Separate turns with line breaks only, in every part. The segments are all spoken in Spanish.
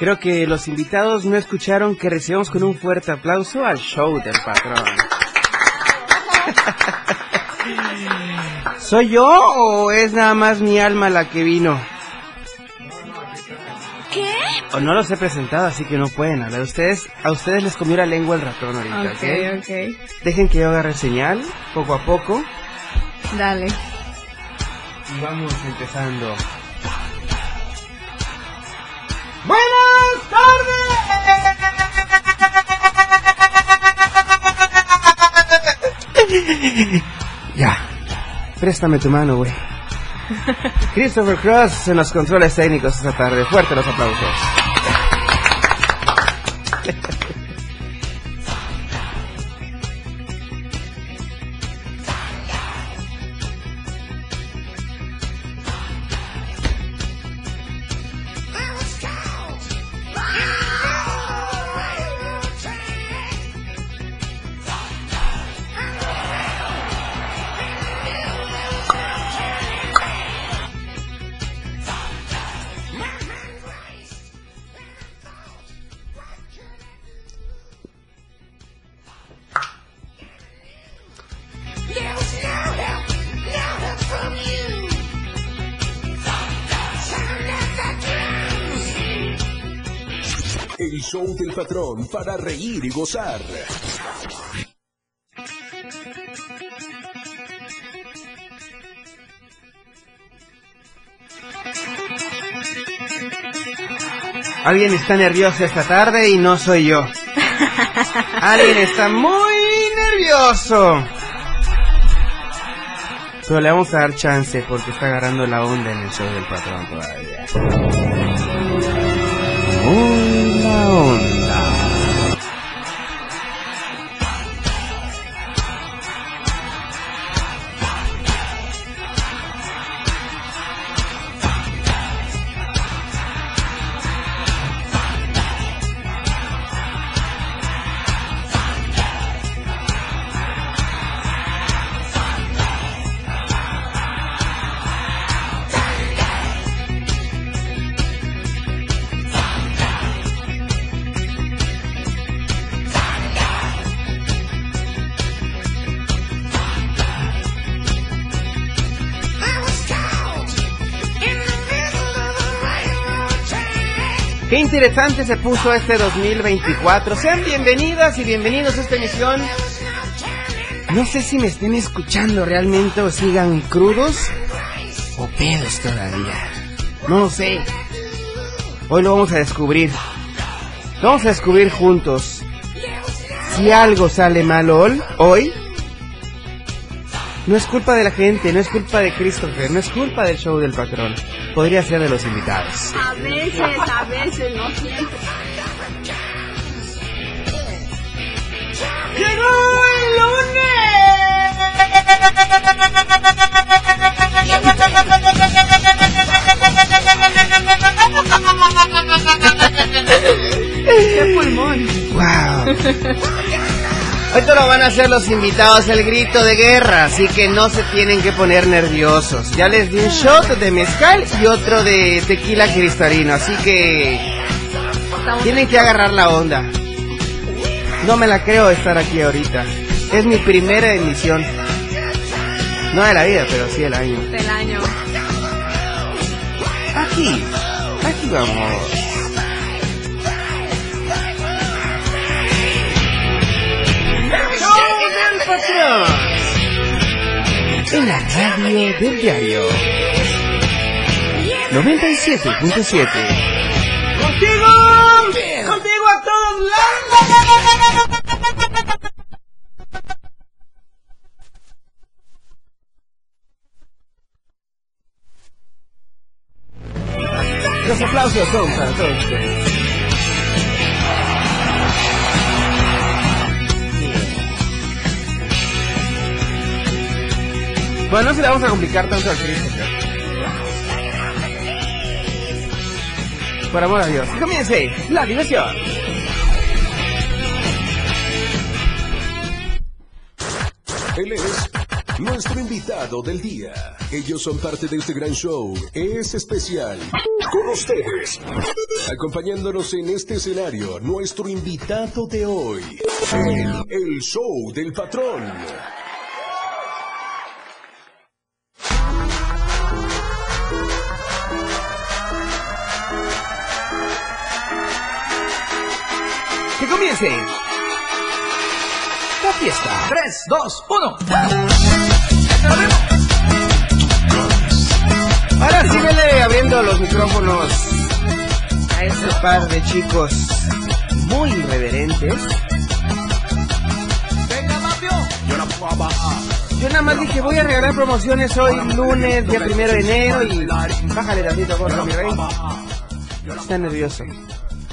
Creo que los invitados no escucharon que recibamos con un fuerte aplauso al show del patrón. ¿Soy yo o es nada más mi alma la que vino?
¿Qué?
O no los he presentado, así que no pueden hablar. Ustedes, a ustedes les comió la lengua el ratón ahorita, ¿ok?
Ok, ok.
Dejen que yo agarre señal, poco a poco,
Dale.
y vamos empezando. ya, préstame tu mano, güey. Christopher Cross en los controles técnicos esta tarde. Fuerte los aplausos.
Para reír y gozar.
Alguien está nervioso esta tarde y no soy yo. Alguien está muy nervioso. Pero le vamos a dar chance porque está agarrando la onda en el show del patrón todavía. La onda. Interesante se puso este 2024. Sean bienvenidas y bienvenidos a esta emisión. No sé si me estén escuchando realmente o sigan crudos o pedos todavía. No lo sé. Hoy lo vamos a descubrir. Vamos a descubrir juntos. Si algo sale mal hoy, no es culpa de la gente, no es culpa de Christopher, no es culpa del show del patrón. Podría ser de los invitados.
A veces, a veces, no siempre.
¡Llegó el
¡Qué pulmón!
¡Wow! Hoy te lo van a hacer los invitados el grito de guerra, así que no se tienen que poner nerviosos. Ya les di un shot de mezcal y otro de tequila cristalino, así que tienen que agarrar la onda. No me la creo estar aquí ahorita. Es mi primera emisión. No de la vida, pero sí el año.
Del año.
Aquí, aquí vamos. En la radio del diario 97.7. ¡Contigo! ¡Contigo a todos lados! Los aplausos son para todos ustedes. Bueno, no se le vamos a complicar tanto al Christopher. Por amor a Dios, comience la diversión.
Él es nuestro invitado del día. Ellos son parte de este gran show. Es especial. Con ustedes. Acompañándonos en este escenario, nuestro invitado de hoy. El show del patrón.
La fiesta. 3, 2, 1. Ahora síguele abriendo los micrófonos a este par de chicos muy irreverentes. Yo nada más dije, voy a regalar promociones hoy lunes, día primero de enero y bájale tantito, gordo, mi rey. Está nervioso.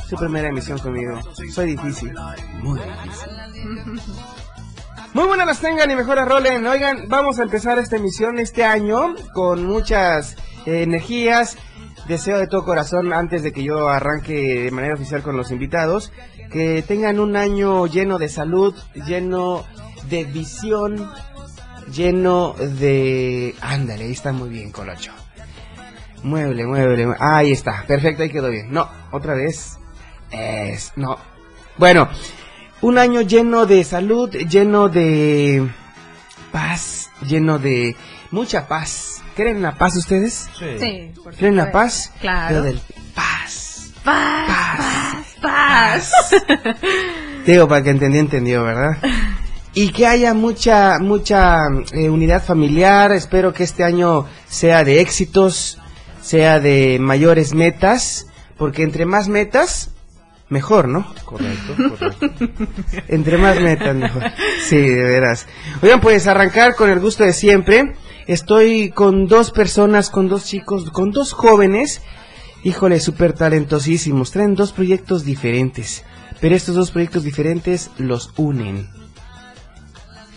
Su primera emisión conmigo. Soy difícil. Muy difícil. Muy buenas las tengan y mejor rolen. Oigan, vamos a empezar esta emisión este año con muchas eh, energías. Deseo de todo corazón, antes de que yo arranque de manera oficial con los invitados, que tengan un año lleno de salud, lleno de visión, lleno de... Ándale, ahí está muy bien, Colocho. Mueble, mueble, mue- Ahí está, perfecto, ahí quedó bien. No, otra vez. Es, no. Bueno, un año lleno de salud, lleno de paz, lleno de mucha paz. ¿Creen en la paz ustedes?
Sí, por
¿Creen en la paz?
Claro.
Pero del paz.
Paz,
Paz.
paz, paz.
Digo, para que entendió, entendió, ¿verdad? Y que haya mucha, mucha eh, unidad familiar. Espero que este año sea de éxitos, sea de mayores metas, porque entre más metas, mejor, ¿no?
Correcto, correcto.
Entre más metas, mejor. Sí, de veras. Oigan, pues arrancar con el gusto de siempre. Estoy con dos personas, con dos chicos, con dos jóvenes. Híjole, súper talentosísimos. Traen dos proyectos diferentes. Pero estos dos proyectos diferentes los unen.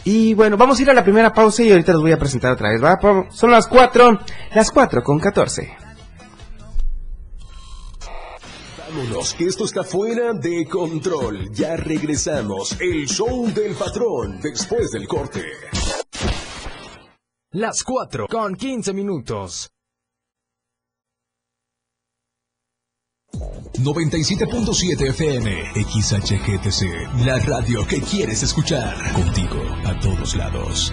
Y bueno, vamos a ir a la primera pausa y ahorita los voy a presentar otra vez, ¿va? Vamos, Son las cuatro, las cuatro con catorce.
Vámonos, que esto está fuera de control. Ya regresamos. El show del patrón después del corte.
Las 4 con 15 minutos.
97.7 FM, XHGTC, la radio que quieres escuchar. Contigo a todos lados.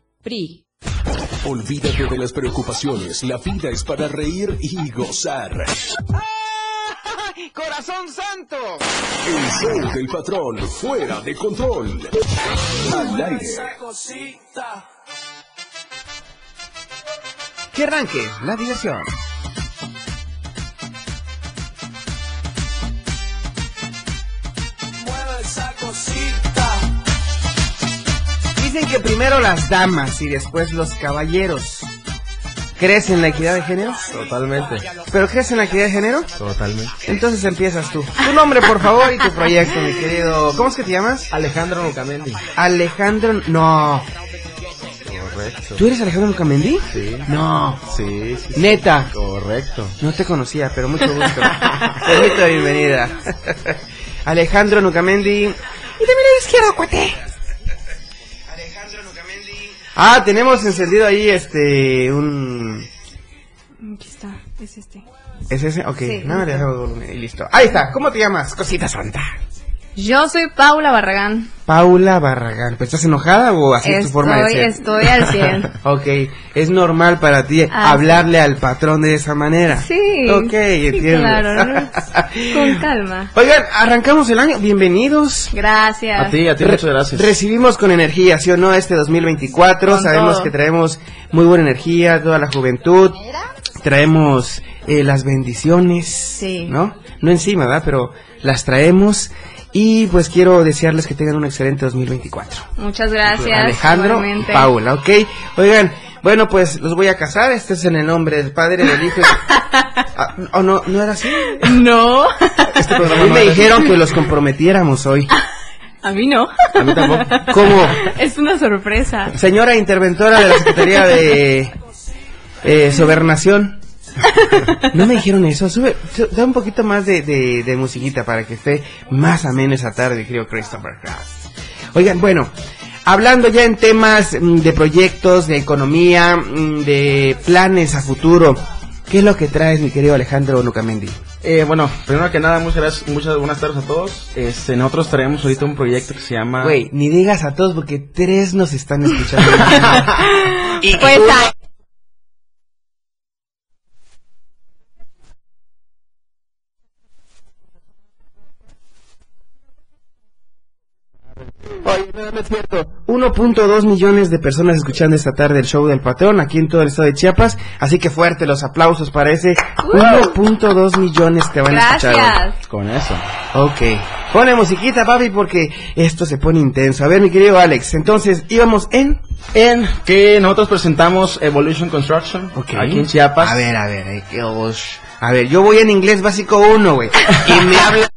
PRI.
Olvídate de las preocupaciones. La vida es para reír y gozar.
¡Corazón santo!
El show del patrón, fuera de control. Al aire.
Que arranque la diversión. Que primero las damas y después los caballeros. ¿Crees en la equidad de género?
Totalmente.
¿Pero crees en la equidad de género?
Totalmente.
Entonces empiezas tú. Tu nombre, por favor, y tu proyecto, mi querido. ¿Cómo es que te llamas?
Alejandro Nucamendi.
Alejandro. No.
Correcto.
¿Tú eres Alejandro Lucamendi?
Sí.
No.
Sí, sí, sí.
Neta.
Correcto.
No te conocía, pero mucho gusto. Permito bienvenida. Alejandro Nucamendi. Y también la izquierda, cuate. Ah, tenemos encendido ahí este un
Aquí está, es este.
¿Es ese? Ok,
Sí,
no, le dejo volumen y listo. Ahí está, ¿cómo te llamas? Cosita santa.
Yo soy Paula Barragán.
Paula Barragán. ¿Pues estás enojada o así es tu forma de
Estoy,
ser?
estoy al 100.
ok, es normal para ti
Ah,
hablarle al patrón de esa manera.
Sí.
Ok, entiendo.
claro, ¿no? con calma.
Oigan, arrancamos el año. Bienvenidos.
Gracias.
A ti, a ti,
Re-
muchas gracias.
Recibimos con energía, ¿sí o no? Este 2024.
Con
Sabemos
todo.
que traemos muy buena energía, toda la juventud. Traemos eh, las bendiciones.
Sí.
¿No? No encima, ¿verdad? Pero las traemos. Y pues quiero desearles que tengan un excelente 2024.
Muchas gracias.
Alejandro,
igualmente.
Paula, ¿ok? Oigan, bueno, pues los voy a casar. Este es en el nombre del Padre, del Hijo. Ah, ¿O no, no era así?
No.
Este programa a mí me dijeron que los comprometiéramos hoy.
A mí no.
A mí tampoco.
¿Cómo?
Es una sorpresa.
Señora interventora de la Secretaría de eh, Sobernación. No me dijeron eso. Sube, su- da un poquito más de, de, de musiquita para que esté más ameno esa tarde, creo Christopher Cross. Oigan, bueno, hablando ya en temas mm, de proyectos, de economía, mm, de planes a futuro, ¿qué es lo que traes, mi querido Alejandro Nucamendi?
Eh, bueno, primero que nada, muchas gracias, muchas buenas tardes a todos. Este, nosotros traemos ahorita un proyecto que se llama...
Güey, ni digas a todos porque tres nos están escuchando. y
Pues
Oye, no, no es cierto. 1.2 millones de personas escuchando esta tarde el show del patrón aquí en todo el estado de Chiapas. Así que fuerte los aplausos para ese 1.2 millones que van a escuchar. hoy.
gracias.
Con eso.
Ok. Pone musiquita, papi, porque esto se pone intenso. A ver, mi querido Alex, entonces íbamos en...
En que nosotros presentamos Evolution Construction
Ok.
aquí en Chiapas.
A ver, a ver, eh, que os- a ver, yo voy en inglés básico 1, güey. Y me habla...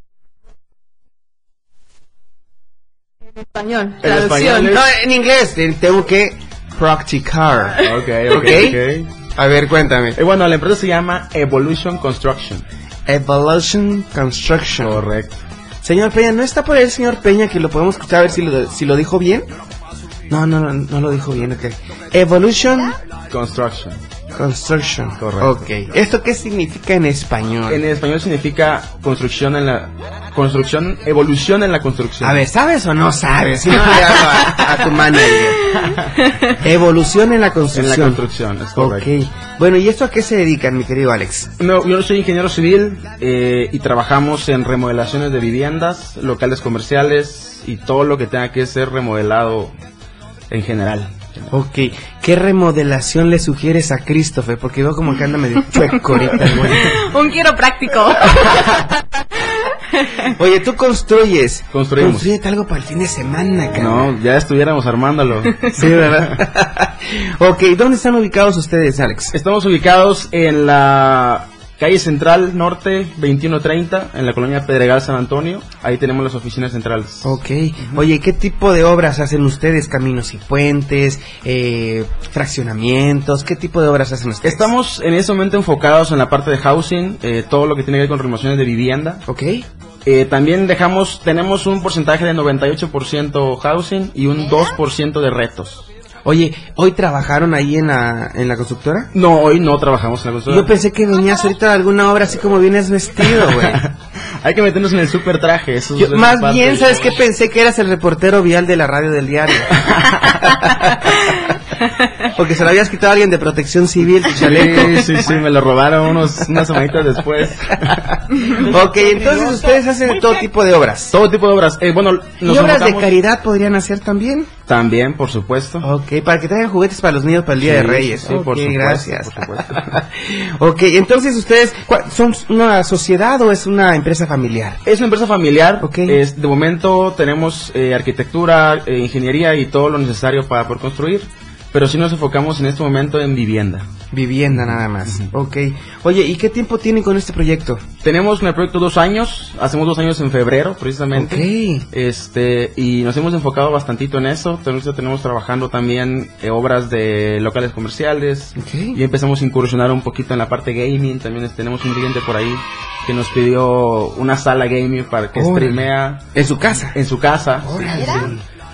Español. Traducción.
español
No, en inglés, te- tengo que practicar.
Ok,
ok,
ok,
ok. A ver, cuéntame.
Eh, bueno, la empresa se llama Evolution Construction.
Evolution Construction.
Correcto.
Señor Peña, ¿no está por ahí el señor Peña que lo podemos escuchar a ver si lo, si lo dijo bien? No, no, no, no lo dijo bien, ok. Evolution
Construction.
Construction.
Correcto.
Ok. ¿Esto qué significa en español?
En español significa construcción en la construcción, evolución en la construcción.
A ver, ¿sabes o no sabes? Si no, a, a tu manager. Evolución en la
en
construcción.
la construcción, es correcto.
Ok. Bueno, ¿y esto a qué se dedican, mi querido Alex?
No, yo soy ingeniero civil eh, y trabajamos en remodelaciones de viviendas, locales comerciales y todo lo que tenga que ser remodelado en general.
Ok. ¿Qué remodelación le sugieres a Christopher? Porque veo como que anda medio chueco ahorita.
Un quiropráctico.
Oye, tú construyes.
Construimos.
Construyete algo para el fin de semana, cabrón.
No, ya estuviéramos armándolo.
Sí, ¿verdad? ok, ¿dónde están ubicados ustedes, Alex?
Estamos ubicados en la calle central norte 2130, en la colonia Pedregal San Antonio. Ahí tenemos las oficinas centrales.
Ok. Oye, ¿qué tipo de obras hacen ustedes? ¿Caminos y puentes? Eh, ¿Fraccionamientos? ¿Qué tipo de obras hacen ustedes?
Estamos en este momento enfocados en la parte de housing, eh, todo lo que tiene que ver con renovaciones de vivienda.
Ok.
Eh, también dejamos, tenemos un porcentaje de 98% housing y un 2% de retos.
Oye, ¿hoy trabajaron ahí en la, en la constructora?
No, hoy no trabajamos en la construcción.
Yo pensé que venías ahorita de alguna obra así como vienes vestido, güey.
Hay que meternos en el super traje. Eso,
Yo-
es
más bien, ¿sabes qué? Pensé que eras el reportero vial de la radio del diario. Porque se lo habías quitado a alguien de protección civil, tu chaleco.
Sí, sí, sí, me lo robaron unos, unas semanitas después.
ok, entonces ustedes hacen todo tipo de obras.
Todo tipo de obras. Eh, bueno,
¿Y
nos
obras de caridad podrían hacer también?
También, por supuesto.
Ok, para que traigan juguetes para los niños para el Día de Reyes.
sí,
Ok,
por supuesto,
gracias.
por supuesto.
ok, entonces ustedes, ¿cuál- ¿son una sociedad o es una empresa familiar?
Es una empresa familiar.
Ok.
Es, de momento tenemos eh, arquitectura, eh, ingeniería y todo lo necesario para poder construir. Pero sí nos enfocamos en este momento en vivienda.
Vivienda nada más. Ok. Oye, ¿y qué tiempo tienen con este proyecto?
Tenemos en el proyecto dos años, hacemos dos años en febrero precisamente.
Ok.
Este, y nos hemos enfocado bastantito en eso. Tenemos, tenemos trabajando también eh, obras de locales comerciales.
Ok.
Y empezamos a incursionar un poquito en la parte gaming. También tenemos un cliente por ahí que nos pidió una sala gaming para que
Órale.
streamea
En su casa.
en su casa.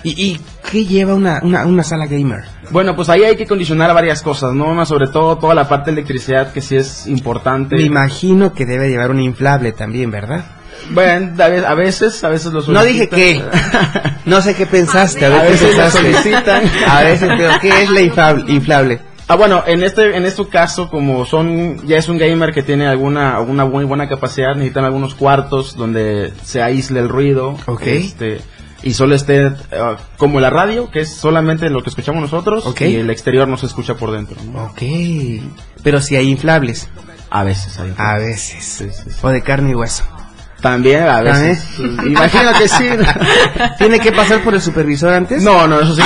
¿Y, y qué lleva una, una, una sala gamer?
Bueno, pues ahí hay que condicionar varias cosas, ¿no? Una, sobre todo toda la parte de electricidad que sí es importante.
Me imagino que debe llevar un inflable también, ¿verdad?
Bueno, a ve- a veces, a veces lo
No dije
solicitan.
qué. No sé qué pensaste. A, ver
A veces lo solicitan.
A veces, pero ¿qué es la inflable? inflable?
Ah, bueno, en este, en este caso, como son, ya es un gamer que tiene alguna, alguna muy buena capacidad, necesitan algunos cuartos donde se aísle el ruido.
Ok.
Este, y solo esté, eh, como la radio, que es solamente lo que escuchamos nosotros, y el exterior no se escucha por dentro, ¿no?
Ok. Pero si hay inflables.
A veces hay.
A veces.
Sí, sí, sí.
O de carne y hueso.
También, a veces.
¿También?
Imagino que sí.
¿Tiene que pasar por el supervisor antes?
No, no, eso sí.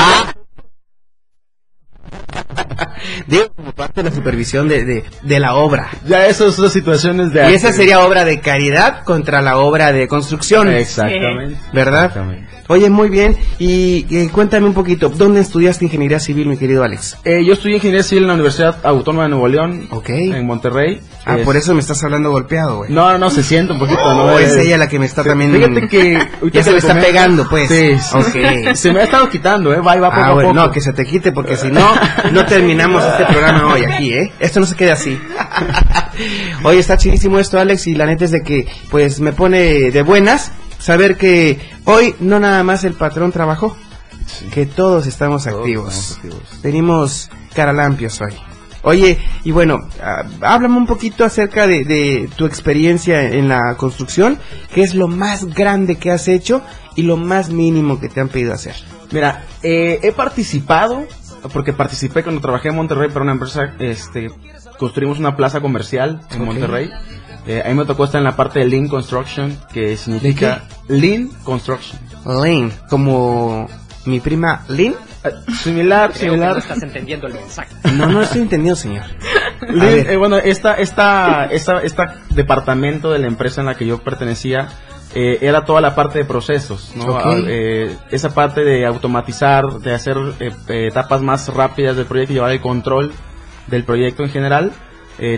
Digo, como parte de la supervisión de, de, de la obra.
Ya esas son situaciones de
Y
arte.
esa sería obra de caridad contra la obra de construcción.
Exactamente.
¿Verdad?
Exactamente.
Oye, muy bien. Y, cuéntame un poquito, ¿dónde estudiaste ingeniería civil, mi querido Alex?
Eh, yo estudié ingeniería civil en la Universidad Autónoma de Nuevo León.
Ok.
En Monterrey.
Ah,
Es-
por eso me estás hablando golpeado, güey.
No, no, no, se siente un poquito, ¿no?
O es
Eh,
ella la que me está también...
Fíjate que...
Ya se me está pegando, pues.
Sí, sí. Se me ha estado quitando, ¿eh? Va y va poco
Ah,
a
bueno,
poco.
no, que se te quite porque si no, no terminamos este programa hoy aquí, ¿eh? Esto no se queda así. Oye, está chidísimo esto, Alex, y la neta es de que, pues, me pone de buenas saber que hoy no nada más el patrón trabajó, que todos estamos activos.
activos.
Venimos caralampios hoy. Oye, y bueno, ah, háblame un poquito acerca de, de tu experiencia en la construcción, qué es lo más grande que has hecho y lo más mínimo que te han pedido hacer.
Mira, eh, he participado, porque participé cuando trabajé en Monterrey para una empresa, este, construimos una plaza comercial en. Monterrey. Eh, a mí me tocó estar en la parte de Lean Construction, que significa Lean Construction.
Lynn, como mi prima Lynn.
Eh, similar, similar.
entendiendo el mensaje.
No, no estoy entendiendo, señor.
Lean, eh, bueno, esta, esta, esta, esta departamento de la empresa en la que yo pertenecía eh, era toda la parte de procesos, eh, esa parte de automatizar, de hacer eh, eh, etapas más rápidas del proyecto y llevar el control del proyecto en general.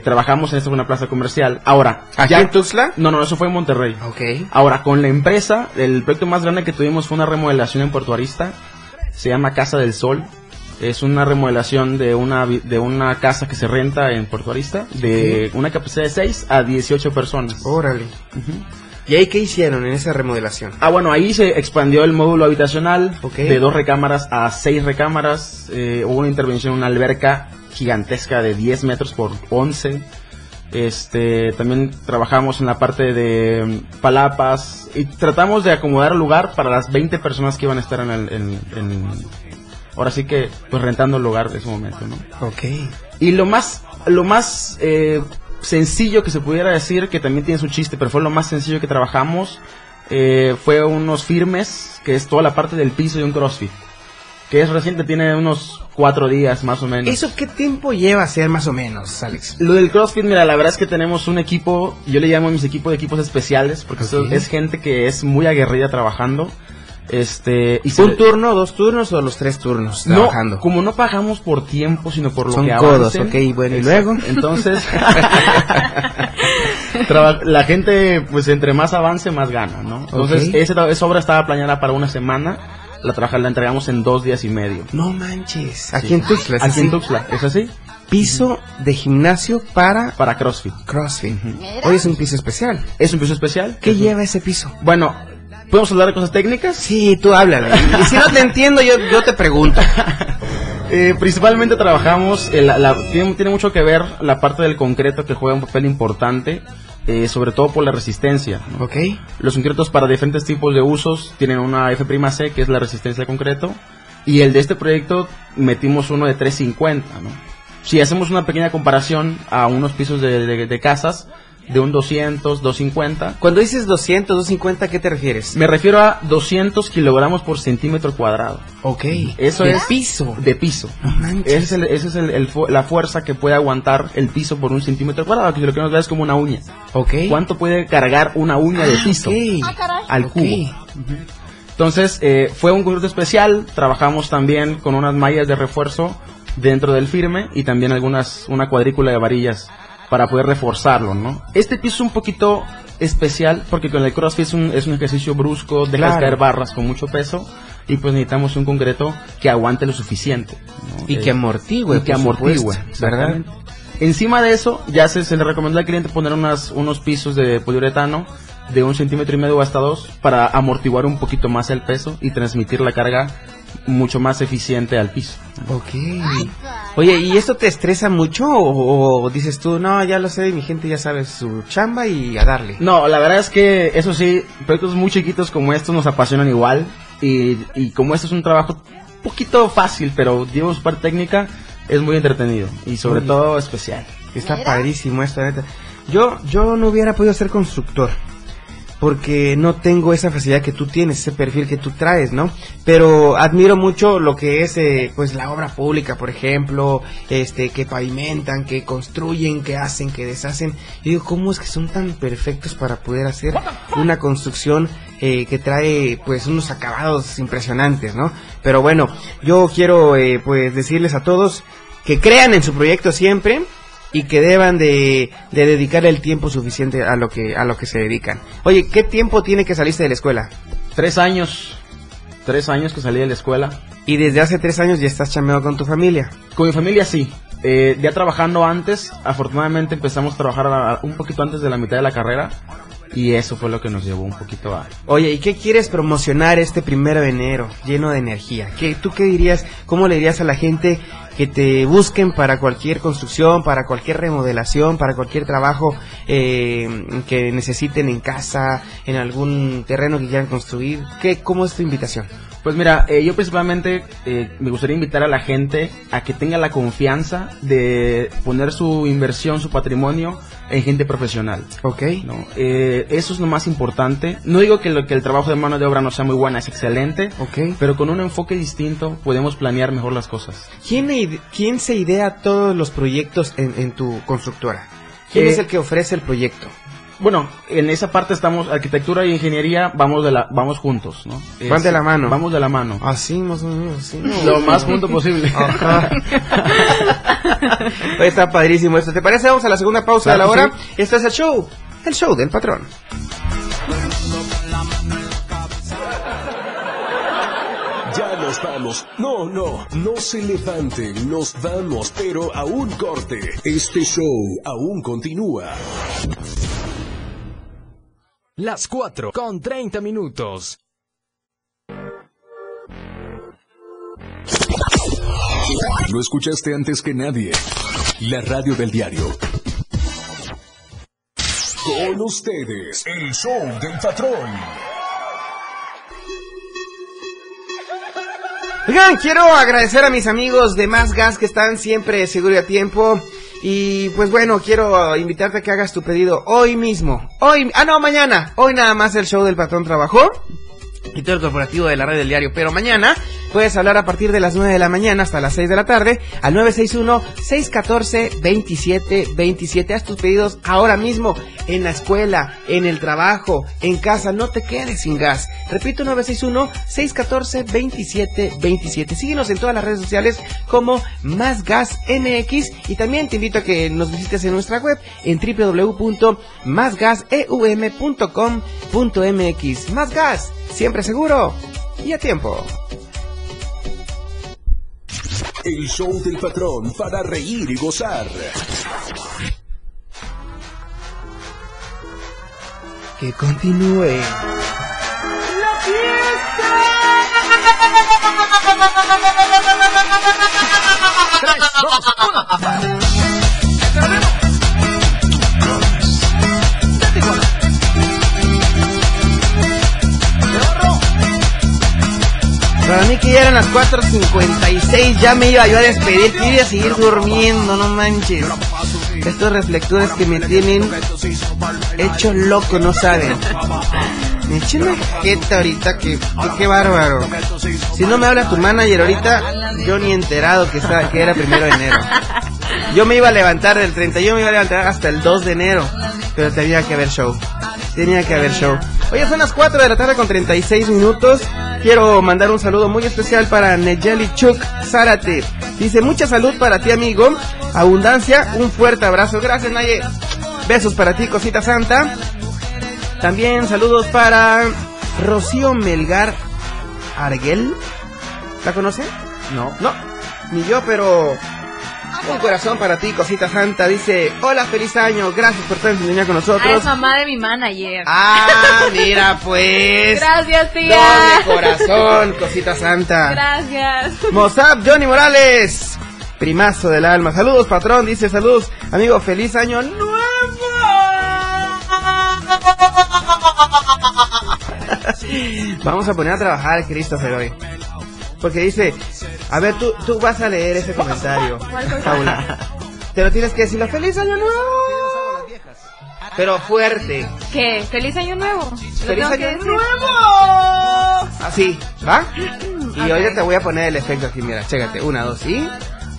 Trabajamos en esta una plaza comercial. Ahora,
¿Aquí
ya-
en Tuxtla?
No, no, eso fue en Monterrey.
Ok.
Ahora, con la empresa, el proyecto más grande que tuvimos fue una remodelación en Puerto Arista. Se llama Casa del Sol. Es una remodelación de una, de una casa que se renta en Puerto Arista, de una capacidad de 6 a 18 personas.
Órale. ¿Y ahí qué hicieron en esa remodelación?
Ah, bueno, ahí se expandió el módulo habitacional
Ok.
de dos recámaras a seis recámaras. Eh, hubo una intervención en una alberca gigantesca de 10 metros por 11. Este, también trabajamos en la parte de mm, palapas y tratamos de acomodar lugar para las 20 personas que iban a estar en el, en- en- ahora sí que, pues rentando el lugar de ese momento, ¿no?
Ok.
Y lo más, lo más eh, sencillo que se pudiera decir, que también tiene su chiste, pero fue lo más sencillo que trabajamos, eh, fue unos firmes, que es toda la parte del piso de un CrossFit. Que es reciente, tiene unos cuatro días más o menos.
¿Eso qué tiempo lleva a ser más o menos, Alex?
Lo del CrossFit, mira, la verdad es que tenemos un equipo, yo le llamo a mis equipos de equipos especiales, porque
Ok.
eso- es gente que es muy aguerrida trabajando. Este, y
¿Un turno, dos turnos o los tres turnos
no,
trabajando?
como no pagamos por tiempo, sino por lo
Son
que
codos,
avancen.
ok, bueno, ¿y luego?
Entonces, la gente, pues entre más avance, más gana, ¿no? Entonces, esa, esa obra estaba planeada para una semana, la trabaja, la entregamos en dos días y medio.
No manches. Aquí
Sí.
en Tuxtla, ¿es
Aquí
así?
en Tuxtla, ¿es así?
Piso de gimnasio para
Para CrossFit.
CrossFit. Hoy es un piso especial.
¿Es un piso especial?
¿Qué lleva ese piso?
Bueno, ¿podemos hablar de cosas técnicas?
Sí, tú háblale. Y si no te entiendo, yo, yo te pregunto.
Eh, principalmente trabajamos, eh, la- la- tiene, tiene mucho que ver la parte del concreto que juega un papel importante. eh, sobre todo por la resistencia. ¿no?
Ok.
Los concretos para diferentes tipos de usos tienen una F''C, que es la resistencia al concreto, y el de este proyecto metimos uno de 350. ¿no? Si hacemos una pequeña comparación a unos pisos de, de- de casas, de un 200, 250,
Cuando dices 200, 250, ¿a qué te refieres?
me refiero a 200 kilogramos por centímetro cuadrado.
Ok.
Eso
De
es
piso.
de piso.
No manches.
Ese es, el, ese es el- el fu- la fuerza que puede aguantar el piso por un centímetro cuadrado, que lo que nos da es como una uña.
Ok.
¿Cuánto puede cargar una uña de piso
Ok.
al
Ok.
cubo? Entonces, eh, fue un concreto especial. Trabajamos también con unas mallas de refuerzo dentro del firme y también algunas, una cuadrícula de varillas para poder reforzarlo, ¿no? Este piso es un poquito especial porque con el CrossFit es un, es un ejercicio brusco, dejas
Claro.
caer barras con mucho peso y pues necesitamos un concreto que aguante lo suficiente. ¿no?
Y
Eh,
que amortigüe,
y que amortigüe, exactamente. Encima de eso, ya se, se le recomendó al cliente poner unas, unos pisos de poliuretano de un centímetro y medio hasta dos para amortiguar un poquito más el peso y transmitir la carga mucho más eficiente al piso.
Ok. Oye, ¿y esto te estresa mucho o, o dices tú, no, ya lo sé, mi gente ya sabe su chamba y a darle?
No, la verdad es que eso sí, proyectos muy chiquitos como estos nos apasionan igual y, y como esto es un trabajo un poquito fácil, pero digamos su parte técnica, es muy entretenido y sobre
Oye.
todo especial.
Está padrísimo esto, neta. Yo, yo no hubiera podido ser constructor. Porque no tengo esa facilidad que tú tienes, ese perfil que tú traes, ¿no? Pero admiro mucho lo que es, eh, pues, la obra pública, por ejemplo, este, que pavimentan, que construyen, que hacen, que deshacen. Y digo, ¿cómo es que son tan perfectos para poder hacer una construcción eh, que trae, pues, unos acabados impresionantes, ¿no? Pero bueno, yo quiero, eh, pues, decirles a todos que crean en su proyecto siempre y que deban de, de dedicar el tiempo suficiente a lo que a lo que se dedican. Oye, ¿qué tiempo tiene que saliste de la escuela?
Tres años, tres años que salí de la escuela.
Y desde hace tres años ya estás chambeando con tu familia.
Con mi familia sí. Eh, ya trabajando antes, afortunadamente empezamos a trabajar a- un poquito antes de la mitad de la carrera y eso fue lo que nos llevó un poquito a...
Oye, ¿y qué quieres promocionar este primero de enero lleno de energía? ¿Qué, ¿Tú qué dirías? ¿Cómo le dirías a la gente que te busquen para cualquier construcción, para cualquier remodelación, para cualquier trabajo eh, que necesiten en casa, en algún terreno que quieran construir? ¿Qué, ¿Cómo es tu invitación?
Pues mira, eh, yo principalmente eh, me gustaría invitar a la gente a que tenga la confianza de poner su inversión, su patrimonio en gente profesional.
¿Ok?
¿no? Eh, eso es lo más importante. No digo que, lo, que el trabajo de mano de obra no sea muy buena, es excelente,
¿Ok?
pero con un enfoque distinto podemos planear mejor las cosas.
¿Quién, se idea todos los proyectos en, en tu constructora? ¿Quién es el que ofrece el proyecto?
Bueno, en esa parte estamos, arquitectura y ingeniería, vamos de la, vamos juntos, ¿no?
Van de la mano.
Vamos de la mano.
Así, más o menos, así. ¿no?
Lo más junto posible.
Ajá. Está padrísimo esto. ¿Te parece? Vamos a la segunda pausa
Claro
de la hora. Esto es el show. El show del patrón.
Ya nos vamos. No, no, no se levanten, nos vamos, pero a un corte. Este show aún continúa.
Las 4 con 30 minutos.
Lo escuchaste antes que nadie. La radio del diario. Con ustedes, el show del patrón.
Oigan, quiero agradecer a mis amigos de Más Gas que están siempre seguro y a tiempo. Y pues bueno, quiero invitarte a que hagas tu pedido hoy mismo. Hoy, ah no, mañana. Hoy nada más el show del patrón trabajó. El corporativo de la red del diario. Pero mañana puedes hablar a partir de las 9 de la mañana hasta las 6 de la tarde al 961-614-2727. Haz tus pedidos ahora mismo en la escuela, en el trabajo, en casa. No te quedes sin gas. Repito, 961-614-2727. Síguenos en todas las redes sociales como Más Gas MX. Y también te invito a que nos visites en nuestra web en www.másgaseum.com.mx. Más gas, siempre seguro y a tiempo.
El show del patrón para reír y gozar.
Que continúe. Para mí que ya eran las 4.56, ya me iba yo a despedir, que iba a seguir durmiendo, no manches. Estos reflectores que me tienen hecho loco, no saben. Me eché una jeta ahorita que, que bárbaro. Si no me habla tu manager ahorita, yo ni enterado que, está, que era primero de enero. Yo me iba a levantar del 31, me iba a levantar hasta el 2 de enero. Pero tenía que haber show. Tenía que haber show. Oye, son las 4 de la tarde con 36 minutos. Quiero mandar un saludo muy especial para Neyeli Chuk Zárate. Dice, mucha salud para ti, amigo. Abundancia, un fuerte abrazo. Gracias, Naye. Besos para ti, cosita santa. También saludos para Rocío Melgar Arguel. ¿La conoce?
No.
No, ni yo, pero un corazón para ti, cosita santa. Dice, hola, feliz año, gracias por estar en sintonía con
Ah, es
nosotros.
mamá de mi manager.
Ah, mira pues.
Gracias, tía.
Doble corazón, cosita santa.
Gracias.
Mozart Johnny Morales, primazo del alma. Saludos, patrón, dice saludos, amigo, feliz año nuevo. Vamos a poner a trabajar Christopher hoy. Porque dice, a ver, tú, tú vas a leer ese comentario. Paula. Te lo tienes que decir, feliz año nuevo. Pero fuerte.
¿Qué? ¡Feliz año nuevo! ¿Lo
¡Feliz año nuevo! Así, ¿va? Y
Ok.
ahorita te voy a poner el efecto aquí, mira, chécate. Una, dos, y...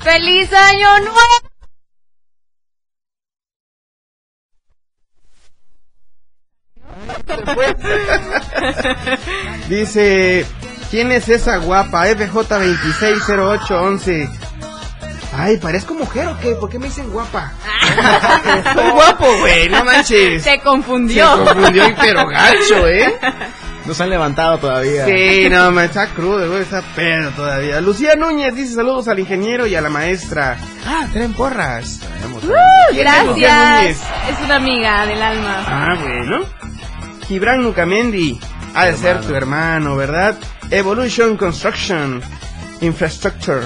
¡Feliz año nuevo!
Dice, ¿quién es esa guapa? FJ260811. Ay, ¿parezco mujer o qué? ¿Por qué me dicen guapa? Estoy guapo, güey, no manches.
Se
Se
confundió.
confundió, y pero gacho, ¿eh?
No se han levantado todavía.
Sí, no, me está crudo, güey, está pedo todavía. Lucía Núñez dice saludos al ingeniero y a la maestra. Ah, traen porras.
Uh,
¿Quién es Lucía
gracias. Es una amiga del alma.
Ah, bueno. Gibran Nucamendi. Ha de ser tu hermano, ¿verdad? Evolution Construction. Infrastructure.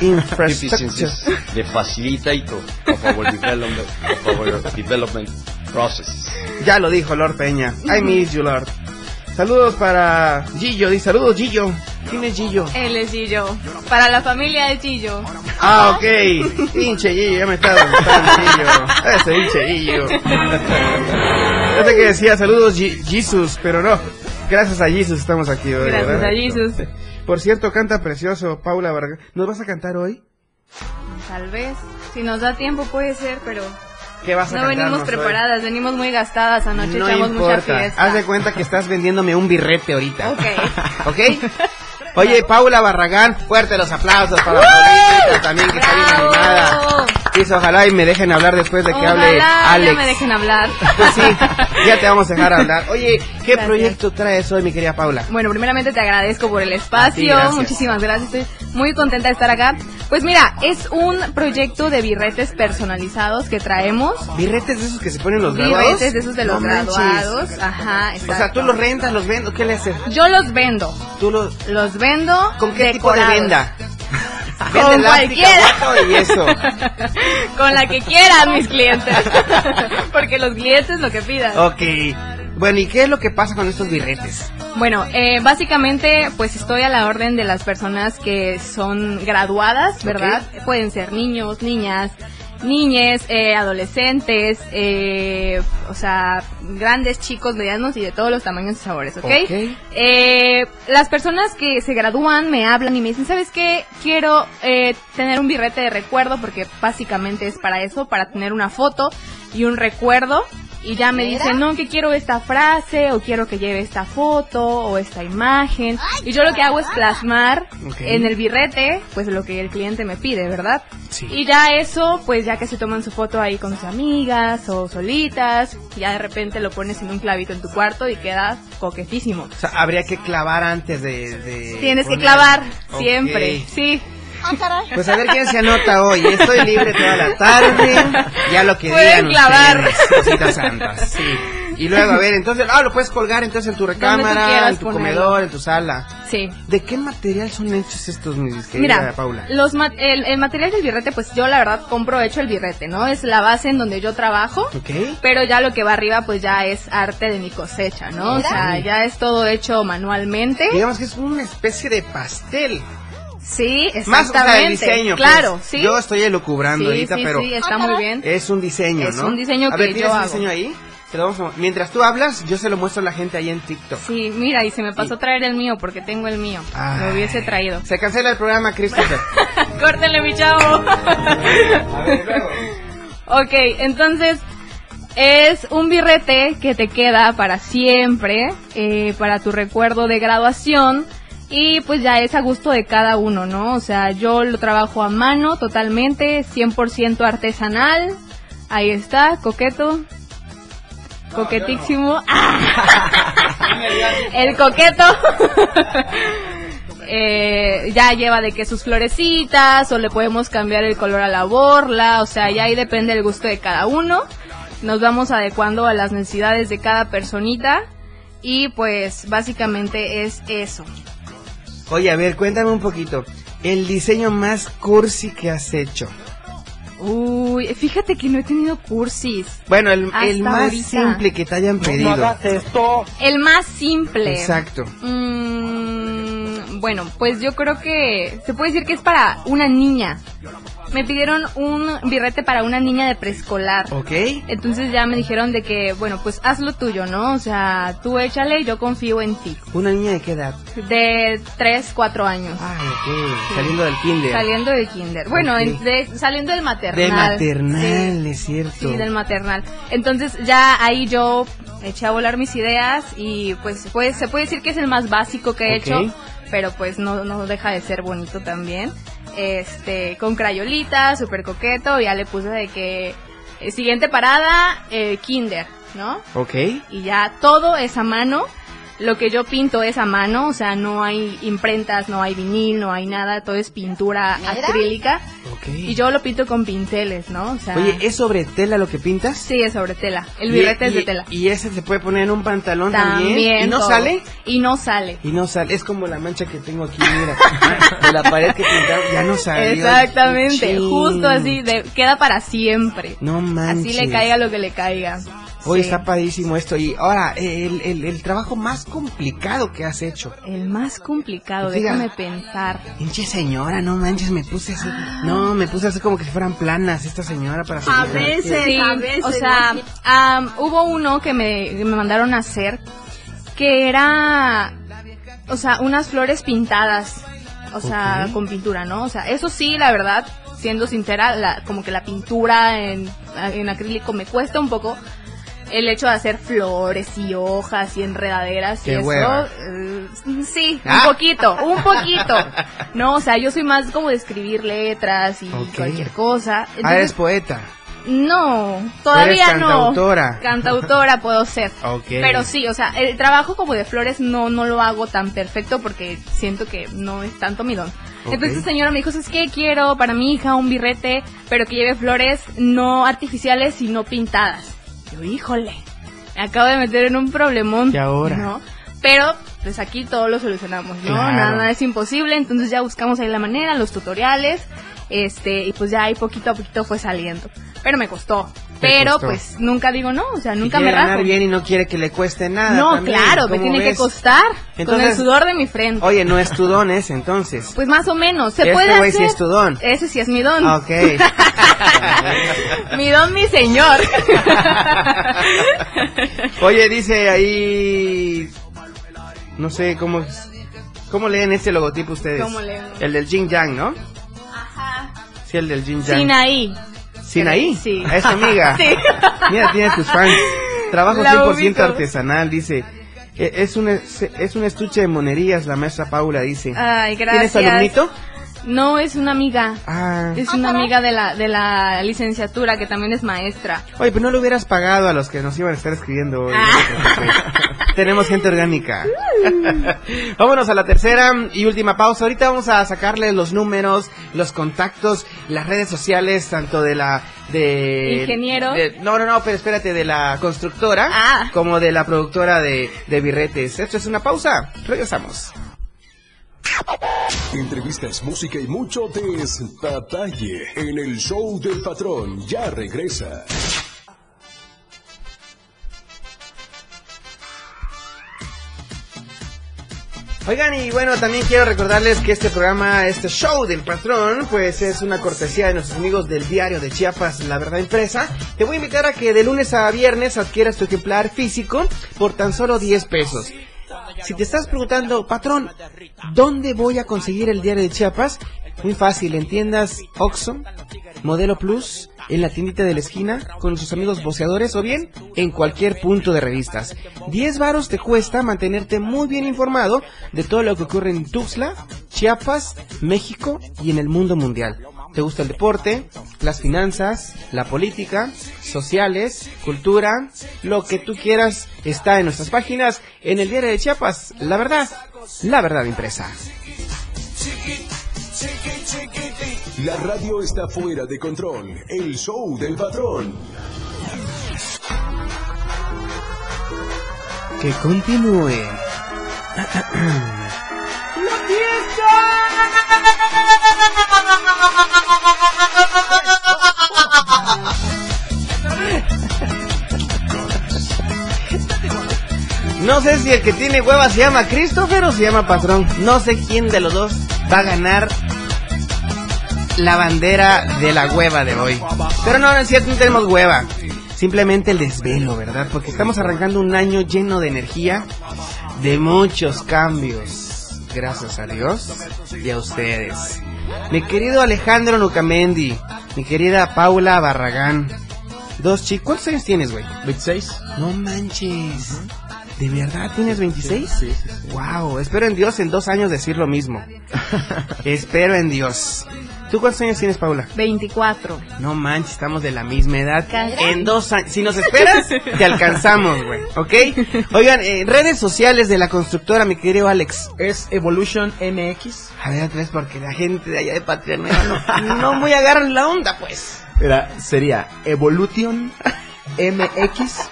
Infrastructure.
the facilitator of our development, of our development process.
Ya lo dijo Lord Peña. I miss you, Lord. Saludos para Gillo. Dice saludos, Gillo. ¿Quién es Gillo?
Él es Gillo. Para la familia de Gillo.
Ah, ok. Pinche Gillo, ya me estaba gustando Gillo. Ese pinche Gillo. Yo sé que decía saludos Gi- Jesus, pero no. Gracias a Jesus estamos aquí hoy.
Gracias
¿verdad?
a Jesus.
Por cierto, canta precioso Paula Vargas. ¿Nos vas a cantar hoy?
Tal vez. Si nos da tiempo puede ser, pero
¿Qué vas a
no venimos
cantarnos hoy?
preparadas. Venimos muy gastadas. Anoche
No
echamos mucha
importa.
fiesta.
Haz de cuenta que estás vendiéndome un birrete ahorita.
Ok.
¿Ok? Oye, Paula Barragán, fuerte los aplausos para Paulita también que está bien
¡Bravo!
animada. Dice, ojalá y me dejen hablar después de que hable
Ojalá ya
Alex.
me dejen hablar.
Pues sí, ya te vamos a dejar hablar. Oye, ¿qué
Gracias.
proyecto traes hoy, mi querida Paula?
Bueno, primeramente te agradezco por el espacio.
Gracias.
Muchísimas gracias. Estoy muy contenta de estar acá. Pues mira, es un proyecto de birretes personalizados que traemos.
¿Birretes de esos que se ponen los graduados?
Birretes de esos de los
No manches.
graduados. Ajá,
O
exacto.
sea, tú los rentas, los vendes, ¿qué le haces?
Yo los vendo.
Tú los...
Los vendo.
¿Con qué tipo de
decorados.
venda?
Con cualquiera.
guapo y eso.
Con la que quieran mis clientes. Porque los clientes lo que pidan.
Ok. Bueno, ¿y qué es lo que pasa con estos birretes?
Bueno, eh, básicamente, pues estoy a la orden de las personas que son graduadas, ¿verdad? Pueden ser niños, niñas, niñes, eh, adolescentes, eh, o sea, grandes, chicos, medianos y de todos los tamaños y sabores, ¿ok?
Ok.
Eh, las personas que se gradúan me hablan y me dicen, ¿sabes qué? Quiero eh, tener un birrete de recuerdo porque básicamente es para eso, para tener una foto y un recuerdo. Y ya me dicen, no, que quiero esta frase o quiero que lleve esta foto o esta imagen. Y yo lo que hago es plasmar
Ok.
en el birrete, pues lo que el cliente me pide, ¿verdad?
Sí.
Y ya eso, pues ya que se toman su foto ahí con sus amigas o solitas, ya de repente lo pones en un clavito en tu cuarto y queda coquetísimo.
O sea, habría que clavar antes de... de
Tienes que clavar
Ok.
siempre, sí.
Pues a ver quién se anota hoy. Estoy libre toda la tarde. Ya lo que
Pueden
digan
clavar.
ustedes, cositas santas. Sí. Y luego, a ver, entonces, ah, lo puedes colgar entonces en tu recámara,
quieras
en tu
ponerlo.
comedor, en tu sala.
Sí.
¿De qué material son hechos estos, mi querida
Mira,
Paula?
los ma- el, el material del birrete, pues yo la verdad compro hecho el birrete, ¿no? Es la base en donde yo trabajo.
Ok.
Pero ya lo que va arriba, pues ya es arte de mi cosecha, ¿no? O sea, ya es todo hecho manualmente.
Digamos que es una especie de pastel.
Sí,
Más o sea,
exactamente.
el diseño. pues.
Claro, sí.
Yo estoy elucubrando
Sí,
ahorita,
sí,
pero
sí, está muy bien.
es un diseño,
Es
¿no?
un diseño
a
que
ver,
yo
¿tienes el
hago.
diseño ahí? Te lo vamos a- Mientras tú hablas, yo se lo muestro a la gente ahí en TikTok.
Sí, mira, y se me pasó traer el mío porque tengo el mío.
Ay.
Lo hubiese traído.
Se cancela el programa, Christopher.
Córtenle, mi chavo. ok, entonces es un birrete que te queda para siempre, eh, para tu recuerdo de graduación. Y pues ya es a gusto de cada uno, ¿no? O sea, yo lo trabajo a mano totalmente, 100% artesanal. Ahí está, coqueto. Coquetísimo. El coqueto. Eh, ya lleva de que sus florecitas o le podemos cambiar el color a la borla, o sea, ya ahí depende el gusto de cada uno. Nos vamos adecuando a las necesidades de cada personita y pues básicamente es eso.
Oye, a ver, cuéntame un poquito. El diseño más cursi que has hecho.
Uy, fíjate que no he tenido cursis.
Bueno, el, más
ahorita.
simple que te hayan pedido.
El más simple.
Exacto.
Mm, bueno, pues yo creo que se puede decir que es para una niña. Me pidieron un birrete para una niña de preescolar.
¿Ok?
Entonces ya me dijeron de que, bueno, pues haz lo tuyo, ¿no? O sea, tú échale, yo confío en ti.
¿Una niña de qué edad?
De 3, 4 años.
Ay, ok. Saliendo del kinder.
Saliendo del kinder. Bueno, de- saliendo del maternal.
De maternal,
Sí.
es cierto.
Sí, del maternal. Entonces ya ahí yo eché a volar mis ideas y pues, pues se puede decir que es el más básico que he
Ok.
hecho, pero pues no, no deja de ser bonito también. Este, con crayolita, súper coqueto, ya le puse de que eh, siguiente parada, eh, kinder, ¿no?
Ok.
y ya todo es a mano. Lo que yo pinto es a mano, o sea, no hay imprentas, no hay vinil, no hay nada, todo es pintura acrílica. Y yo lo pinto con pinceles, ¿no? O sea,
Oye, ¿es sobre tela lo que pintas?
sí, es sobre tela. El
Y-
birrete es de tela.
Y ese se puede poner en un pantalón también.
También.
¿Y no
todo.
sale?
Y no sale.
Y no sale. Es como la mancha que tengo aquí, mira. de la pared que pintaron. Ya no salió.
Exactamente, justo así, de, queda para siempre.
No manches.
Así le caiga lo que le caiga.
Oye,
Sí.
está padrísimo esto. Y ahora, el, el, el trabajo más complicado que has hecho.
El más complicado,
Diga.
déjame pensar.
Pinche señora, no manches, me puse así. No, me puse así como que si fueran planas esta señora para
A veces,
Sí,
a veces.
o sea, am, hubo uno que me, que me mandaron a hacer que era, o sea, unas flores pintadas, o sea,
Ok.
con pintura, ¿no? O sea, eso sí, la verdad, siendo sincera, la, como que la pintura en, en acrílico me cuesta un poco. El hecho de hacer flores y hojas y enredaderas y eso,
hueva.
eh, sí,
Ah.
un poquito, un poquito. No, o sea, yo soy más como de escribir letras y cualquier cosa.
Ah, eres poeta.
no, todavía
Eres
no.
cantautora.
Cantautora puedo ser.
Ok.
Pero sí, o sea, el trabajo como de flores no, no lo hago tan perfecto porque siento que no es tanto mi don. Entonces esta señora me dijo, es que quiero para mi hija un birrete, pero que lleve flores no artificiales sino pintadas. Yo, híjole, me acabo de meter en un problemón.
¿Y ahora?
¿no? Pero, pues aquí todo lo solucionamos, ¿no?
Claro.
Nada es imposible, entonces ya buscamos ahí la manera, los tutoriales, este, y pues ya ahí poquito a poquito fue saliendo. Pero me costó. Pero
costó.
pues nunca digo no, o sea, nunca me
quiere ganar
rajo.
bien y no quiere que le cueste nada.
No,
también,
claro, me
¿cómo
tiene que
ves?
costar con
Entonces-
el sudor de mi frente.
Oye, no es tu don ese, entonces.
Pues más o menos, se
Este
puede hacer.
sí es tu don.
Ese sí es mi don.
Ok.
mi don, mi señor.
Oye, dice ahí... No sé cómo... es- ¿Cómo leen este logotipo ustedes?
¿Cómo leen?
El del Jin Yang, ¿no?
Ajá.
Sí, el del Jin Yang.
Sinaí.
¿Sinaí?
Sí.
Es tu amiga.
Sí.
Mira, tiene tus fans. Trabajo
La
100%
ubico.
artesanal, dice. E- Es un, es, un estuche de monerías, la maestra Paula dice.
Ay,
¿Tienes
gracias.
alumnito?
No, es una amiga.
Ah.
Es una amiga de la, de la licenciatura que también es maestra.
Oye, pero no le hubieras pagado a los que nos iban a estar escribiendo hoy. Tenemos gente orgánica. Vámonos a la tercera y última pausa. Ahorita vamos a sacarle los números, los contactos, las redes sociales, tanto de la... de
Ingeniero.
de- no, no, no, pero espérate, de la constructora como de la productora de, de birretes. Esto es una pausa. Regresamos.
Entrevistas, música y mucho detalle en el show del patrón. Ya regresa.
Oigan, y bueno, también quiero recordarles que este programa, este show del patrón, pues es una cortesía de nuestros amigos del diario de Chiapas, La Verdad Impresa. Te voy a invitar a que de lunes a viernes adquieras tu ejemplar físico por tan solo 10 pesos. Si te estás preguntando, patrón, ¿dónde voy a conseguir el diario de Chiapas? Muy fácil, en tiendas Oxxo, Modelo Plus, en la tiendita de la esquina, con sus amigos boceadores o bien en cualquier punto de revistas. 10 varos te cuesta mantenerte muy bien informado de todo lo que ocurre en Tuxtla, Chiapas, México y en el mundo mundial. ¿Te gusta el deporte, las finanzas, la política, sociales, cultura? Lo que tú quieras está en nuestras páginas en el diario de Chiapas. La verdad, la verdad impresa.
La radio está fuera de control. El show del patrón.
Que continúe.
¡La
No sé si el que tiene hueva se llama Christopher o se llama Patrón. No sé quién de los dos va a ganar la bandera de la hueva de hoy. Pero no, es cierto, no tenemos hueva. Simplemente el desvelo, ¿verdad? Porque estamos arrancando un año lleno de energía, de muchos cambios. Gracias a Dios y a ustedes. Mi querido Alejandro Nucamendi, mi querida Paula Barragán. Dos chicos, ¿cuántos años tienes, güey?
26.
No manches. ¿De verdad tienes 26?
Sí, sí, sí.
Wow, espero en Dios en dos años decir lo mismo. espero en Dios. ¿Tú cuántos años tienes, Paula?
24.
No manches, estamos de la misma edad. En dos años. Si nos esperas, te alcanzamos, güey. ¿Ok? Oigan, eh, redes sociales de la constructora, mi querido Alex.
Es Evolution MX.
A ver, otra vez, porque la gente de allá de Patria Nueva no, no muy agarran la onda, pues.
Era, sería Evolution mx.rs.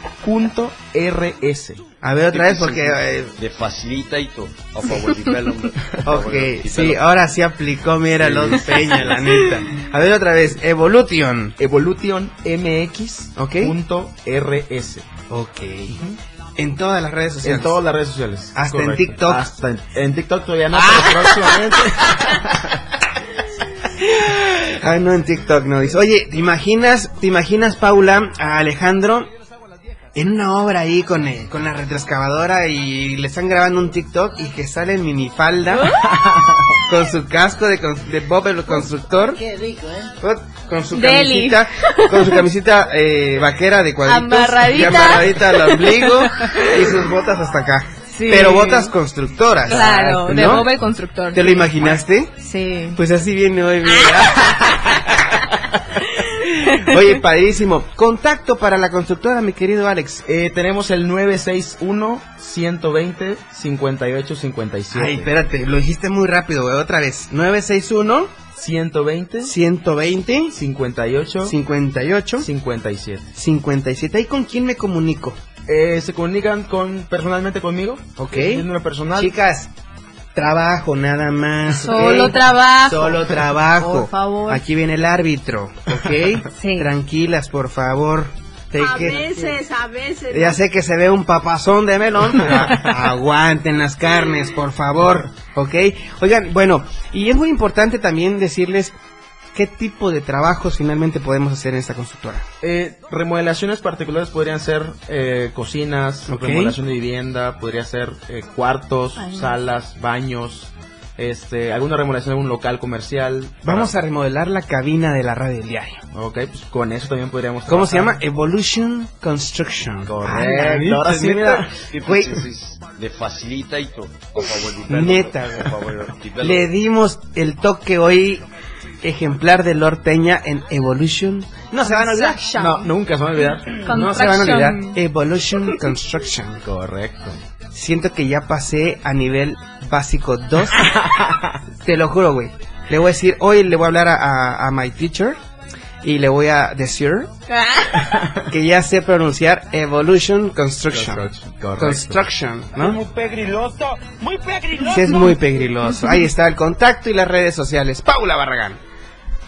A ver, otra vez, porque... eh,
De Facilitator of Our Development. of our
Ok, sí, ahora sí aplicó, mira, los Peña, la neta. A ver, otra vez, Evolution.
Evolution MX.
Ok.
Punto RS.
Ok. En todas las redes sociales.
En todas las redes sociales.
Hasta en. TikTok.
Hasta en, en TikTok todavía no,
Ah.
pero próximamente.
Ay, no, en TikTok no dice. Oye, ¿te imaginas, te imaginas, Paula, a Alejandro en una obra ahí con, eh, con la retroexcavadora y le están grabando un TikTok y que sale en minifalda con su casco de, de Bob el constructor?
Qué rico, ¿eh?
Con su
Deli.
camisita, con su camisita eh, vaquera de cuadritos,
Amarradita.
y amarradita al ombligo y sus botas hasta acá.
Sí.
Pero botas constructoras.
Claro, de
¿no?
Bob el constructor.
¿Te lo imaginaste?
Sí.
Pues así viene hoy, mira. Oye, padrísimo. Contacto para la constructora, mi querido Alex.
Eh, tenemos el 961-120-5857.
Ay, espérate, lo dijiste muy rápido, güey. Otra vez. 961
120
120
58
58
57.
57. ¿Y con quién me comunico?
Eh, se comunican con personalmente conmigo.
Ok.
Mi número personal.
Chicas, trabajo nada más.
Solo trabajo.
Solo trabajo.
Por favor.
Aquí viene el árbitro, ¿ok?
Sí.
Tranquilas, por favor. Take
A
it-
veces, a veces.
Ya sé que se ve un papazón de melón, aguanten las carnes, por favor, ¿ok? Oigan, bueno, y es muy importante también decirles qué tipo de trabajos finalmente podemos hacer en esta constructora.
Eh, remodelaciones particulares podrían ser eh, cocinas, remodelación de vivienda, podría ser eh, cuartos,
Ay.
salas, baños, este, alguna remodelación de algún local comercial.
Vamos a remodelar la cabina de la radio del diario.
Ok, pues con eso también podríamos
¿Cómo se llama? Evolution Construction.
Correcto, ahora sí, mira.
Güey,
is The Facilitator of Our Development.
Neta, güey. Le dimos el toque hoy ejemplar de Lord Peña en Evolution. No se van a olvidar.
Construction.
No, nunca se van a olvidar.
No se van a olvidar. Evolution Construction.
Correcto.
Siento que ya pasé a nivel básico 2. Te lo juro, güey. Le voy a decir, hoy le voy a hablar a, a- a my teacher. y le voy a decir que ya sé pronunciar Evolution Construction. Construction, ¿no?
Muy pegriloso, muy pegriloso.
Sí, es muy pegriloso. Ahí está el contacto y las redes sociales. Paula Barragán.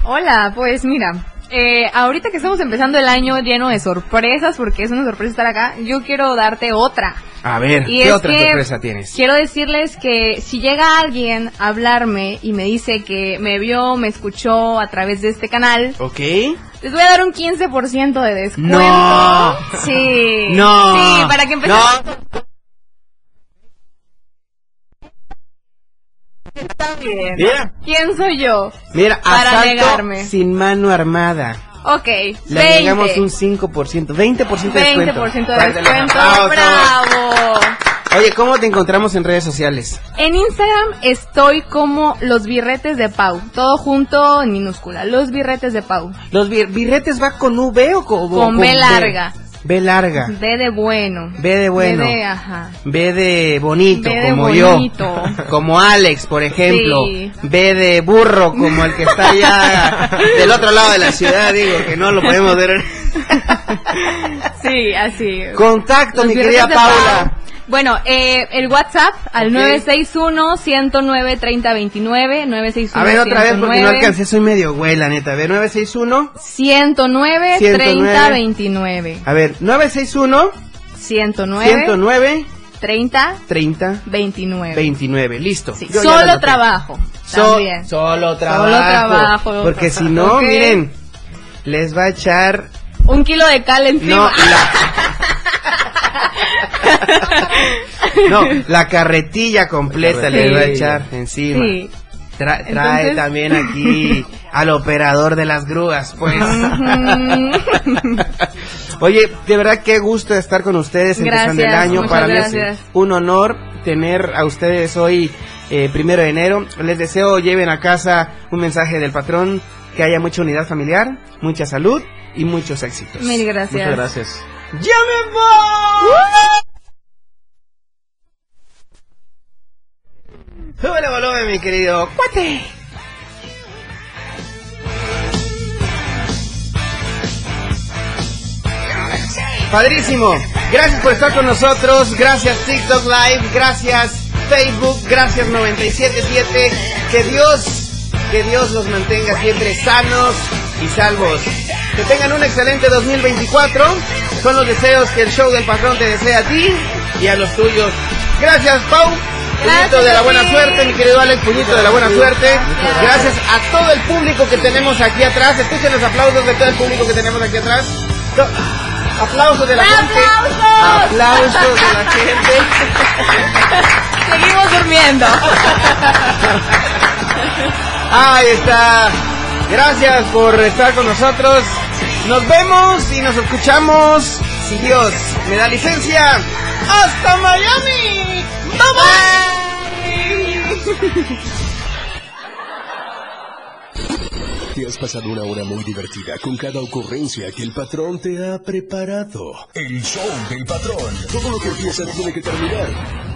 Hola, pues mira, eh, ahorita que estamos empezando el año lleno de sorpresas, porque es una sorpresa estar acá, yo quiero darte otra.
A ver,
Y
¿qué otra sorpresa tienes?
Quiero decirles que si llega alguien a hablarme y me dice que me vio, me escuchó a través de este canal,
¿Ok?
les voy a dar un 15% de descuento.
No.
Sí.
No.
Sí, para que empecemos. Está bien.
Mira.
¿Quién soy yo?
Mira,
Para
asalto
negarme.
sin mano armada.
Ok,
Le
20.
agregamos un 5%, 20% de descuento.
20% de descuento.
aplausos.
¡Bravo!
Oye, ¿cómo te encontramos en redes sociales?
En Instagram estoy como los birretes de Pau. Todo junto en minúscula. Los birretes de Pau.
¿Los bir- birretes va con V o con,
Con B larga.
B larga.
B de bueno.
B de bueno.
B de, ajá.
B de bonito,
B de
como
bonito.
yo. Como Alex, por ejemplo.
Sí.
B de burro, como el que está allá del otro lado de la ciudad, digo, que no lo podemos ver.
Sí, así.
Contacto,
Los
mi querida Paula.
Pau. Bueno, eh, el WhatsApp al
Ok.
961-109-3029. 961
A ver, otra vez, porque no
109,
alcancé, soy medio güey, la neta. A ver, 961.
109 30 29.
A ver, 961
109
109
30
30
29.
29. Listo.
Sí, solo trabajo.
So- solo trabajo.
trabajo.
Porque si no,
Ok.
miren, les va a echar.
Un kilo de cal
No,
encima.
la, no, la carretilla completa les va a echar encima.
Sí.
Tra- trae
Entonces-
también aquí al operador de las grúas, pues. Oye, de verdad qué gusto estar con ustedes empezando el año. Para mí es un honor tener a ustedes hoy, eh, primero de enero. Les deseo lleven a casa un mensaje del patrón, que haya mucha unidad familiar, mucha salud y muchos éxitos.
Mil gracias.
Muchas gracias.
¡Ya me voy! Súbele volumen, mi querido cuate. Padrísimo. Gracias por estar con nosotros. Gracias TikTok Live. Gracias Facebook. Gracias 977. Que Dios, que Dios los mantenga siempre sanos y salvos. Que tengan un excelente 2024. Son los deseos que el show del patrón te desea a ti y a los tuyos. Gracias, Pau. Puñito de la buena suerte, mi querido Alex, puñito de la buena suerte. Gracias a todo el público que tenemos aquí atrás. Escuchen los aplausos de todo el público que tenemos aquí atrás. Aplausos de la gente. Aplausos de la gente.
Seguimos durmiendo.
Ahí está. Gracias por estar con nosotros. Nos vemos y nos escuchamos. Si Dios me da licencia. ¡Hasta Miami!
Te has pasado una hora muy divertida con cada ocurrencia que el patrón te ha preparado. El show del patrón. Todo lo que empieza tiene que terminar.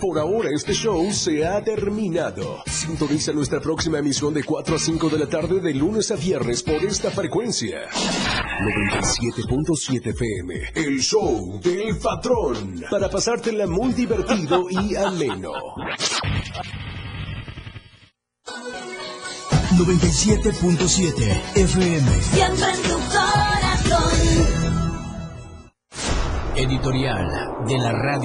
Por ahora este show se ha terminado. Sintoniza nuestra próxima emisión de 4 a 5 de la tarde de lunes a viernes por esta frecuencia. 97.7 FM. El show del patrón. Para pasártela muy divertido y ameno.
97.7 FM.
Siempre en tu corazón.
Editorial de la radio.